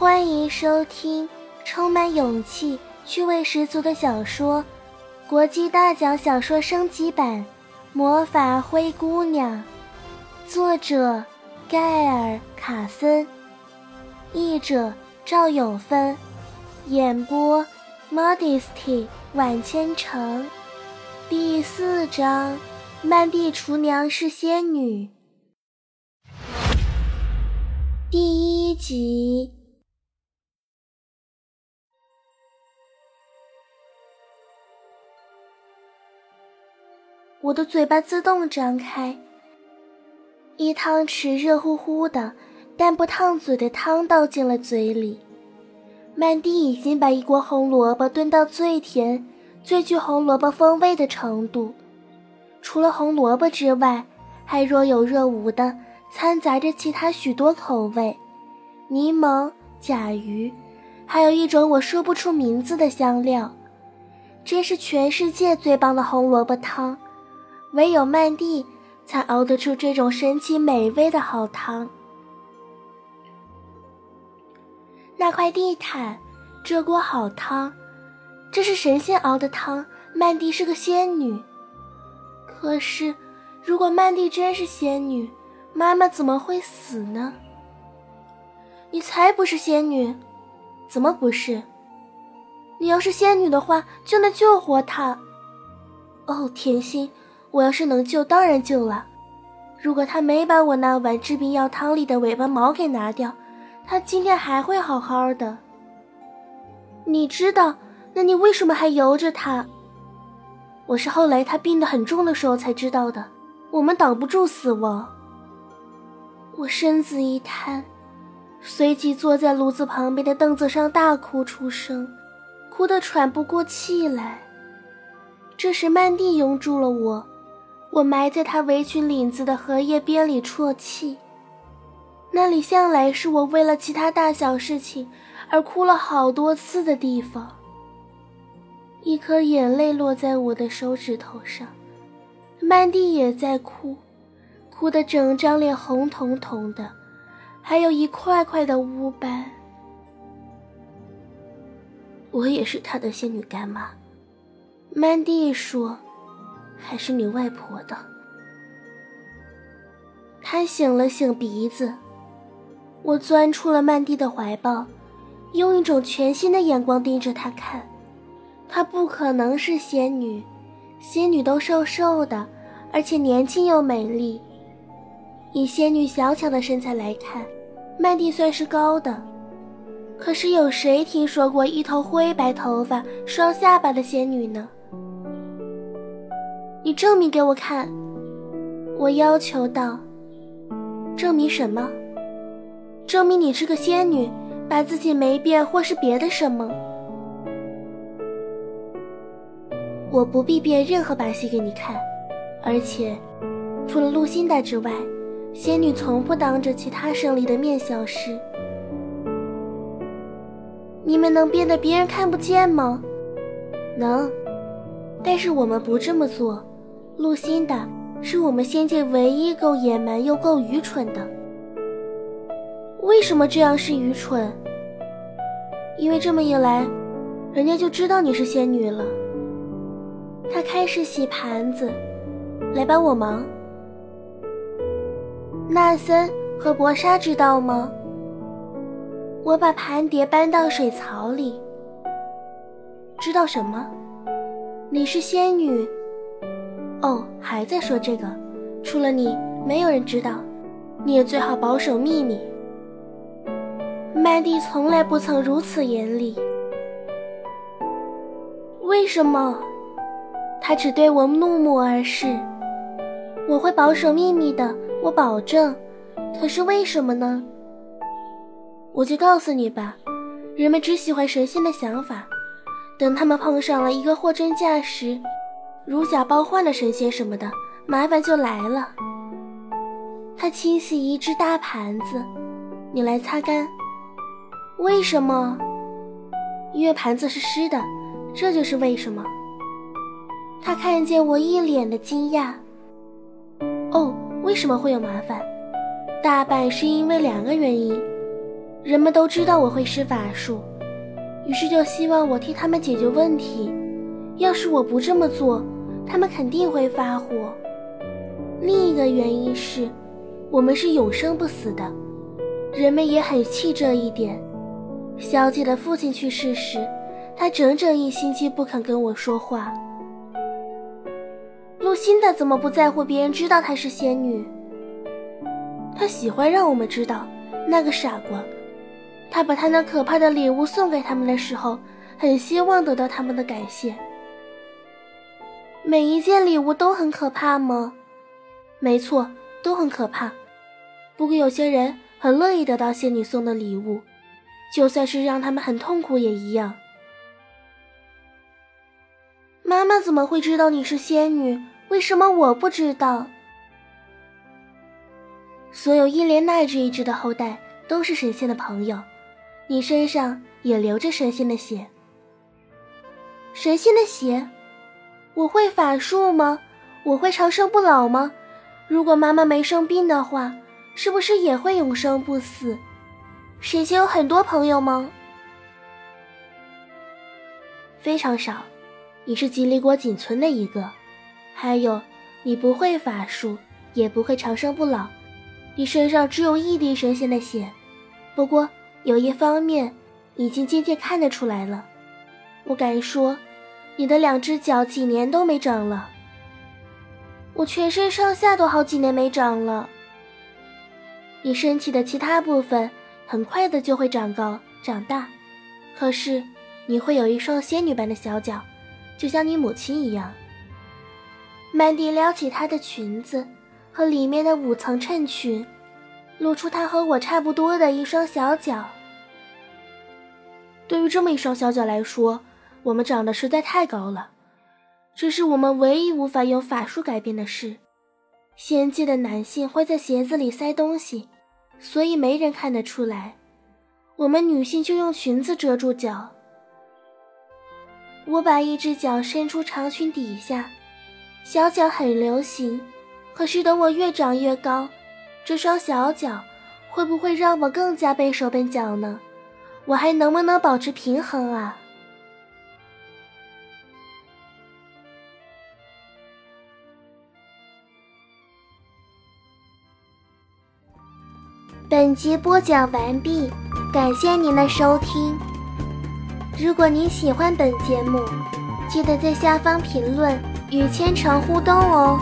欢迎收听充满勇气、趣味十足的小说《国际大奖小说升级版·魔法灰姑娘》，作者盖尔·卡森，译者赵永芬，演播 Modesty 晚千城，第四章：曼蒂厨娘是仙女，第一集。我的嘴巴自动张开，一汤匙热乎乎的但不烫嘴的汤倒进了嘴里。曼蒂已经把一锅红萝卜炖到最甜、最具红萝卜风味的程度，除了红萝卜之外，还若有若无的掺杂着其他许多口味：柠檬、甲鱼，还有一种我说不出名字的香料。真是全世界最棒的红萝卜汤！唯有曼蒂才熬得出这种神奇美味的好汤。那块地毯，这锅好汤，这是神仙熬的汤。曼蒂是个仙女，可是，如果曼蒂真是仙女，妈妈怎么会死呢？你才不是仙女，怎么不是？你要是仙女的话，就能救活她。哦，甜心。我要是能救，当然救了。如果他没把我那碗治病药汤里的尾巴毛给拿掉，他今天还会好好的。你知道，那你为什么还由着他？我是后来他病得很重的时候才知道的。我们挡不住死亡。我身子一瘫，随即坐在炉子旁边的凳子上大哭出声，哭得喘不过气来。这时曼蒂拥住了我。我埋在她围裙领子的荷叶边里啜泣，那里向来是我为了其他大小事情而哭了好多次的地方。一颗眼泪落在我的手指头上，曼蒂也在哭，哭得整张脸红彤彤的，还有一块块的污斑。我也是她的仙女干妈，曼蒂说。还是你外婆的。他醒了醒鼻子，我钻出了曼蒂的怀抱，用一种全新的眼光盯着她看。她不可能是仙女，仙女都瘦瘦的，而且年轻又美丽。以仙女小巧的身材来看，曼蒂算是高的。可是有谁听说过一头灰白头发、双下巴的仙女呢？你证明给我看，我要求道。证明什么？证明你是个仙女，把自己没变，或是别的什么？我不必变任何把戏给你看，而且，除了露辛黛之外，仙女从不当着其他胜利的面消失。你们能变得别人看不见吗？能，但是我们不这么做。露辛达是我们仙界唯一够野蛮又够愚蠢的。为什么这样是愚蠢？因为这么一来，人家就知道你是仙女了。他开始洗盘子，来帮我忙。纳森和博莎知道吗？我把盘碟搬到水槽里。知道什么？你是仙女。哦，还在说这个？除了你，没有人知道。你也最好保守秘密。曼蒂从来不曾如此严厉。为什么？他只对我怒目而视。我会保守秘密的，我保证。可是为什么呢？我就告诉你吧。人们只喜欢神仙的想法，等他们碰上了一个货真价实。如假包换的神仙什么的，麻烦就来了。他清洗一只大盘子，你来擦干。为什么？因为盘子是湿的，这就是为什么。他看见我一脸的惊讶。哦，为什么会有麻烦？大半是因为两个原因。人们都知道我会施法术，于是就希望我替他们解决问题。要是我不这么做，他们肯定会发火。另一个原因是，我们是永生不死的，人们也很气这一点。小姐的父亲去世时，她整整一星期不肯跟我说话。露辛达怎么不在乎别人知道她是仙女？她喜欢让我们知道，那个傻瓜。他把他那可怕的礼物送给他们的时候，很希望得到他们的感谢。每一件礼物都很可怕吗？没错，都很可怕。不过有些人很乐意得到仙女送的礼物，就算是让他们很痛苦也一样。妈妈怎么会知道你是仙女？为什么我不知道？所有伊莲奈这一支的后代都是神仙的朋友。你身上也流着神仙的血，神仙的血，我会法术吗？我会长生不老吗？如果妈妈没生病的话，是不是也会永生不死？神仙有很多朋友吗？非常少，你是吉利国仅存的一个。还有，你不会法术，也不会长生不老，你身上只有一滴神仙的血。不过。有一方面，已经渐渐看得出来了。我敢说，你的两只脚几年都没长了。我全身上下都好几年没长了。你身体的其他部分很快的就会长高长大，可是你会有一双仙女般的小脚，就像你母亲一样。曼迪撩起她的裙子和里面的五层衬裙。露出她和我差不多的一双小脚。对于这么一双小脚来说，我们长得实在太高了，这是我们唯一无法用法术改变的事。仙界的男性会在鞋子里塞东西，所以没人看得出来。我们女性就用裙子遮住脚。我把一只脚伸出长裙底下，小脚很流行，可是等我越长越高。这双小脚会不会让我更加笨手笨脚呢？我还能不能保持平衡啊？本集播讲完毕，感谢您的收听。如果您喜欢本节目，记得在下方评论与千城互动哦。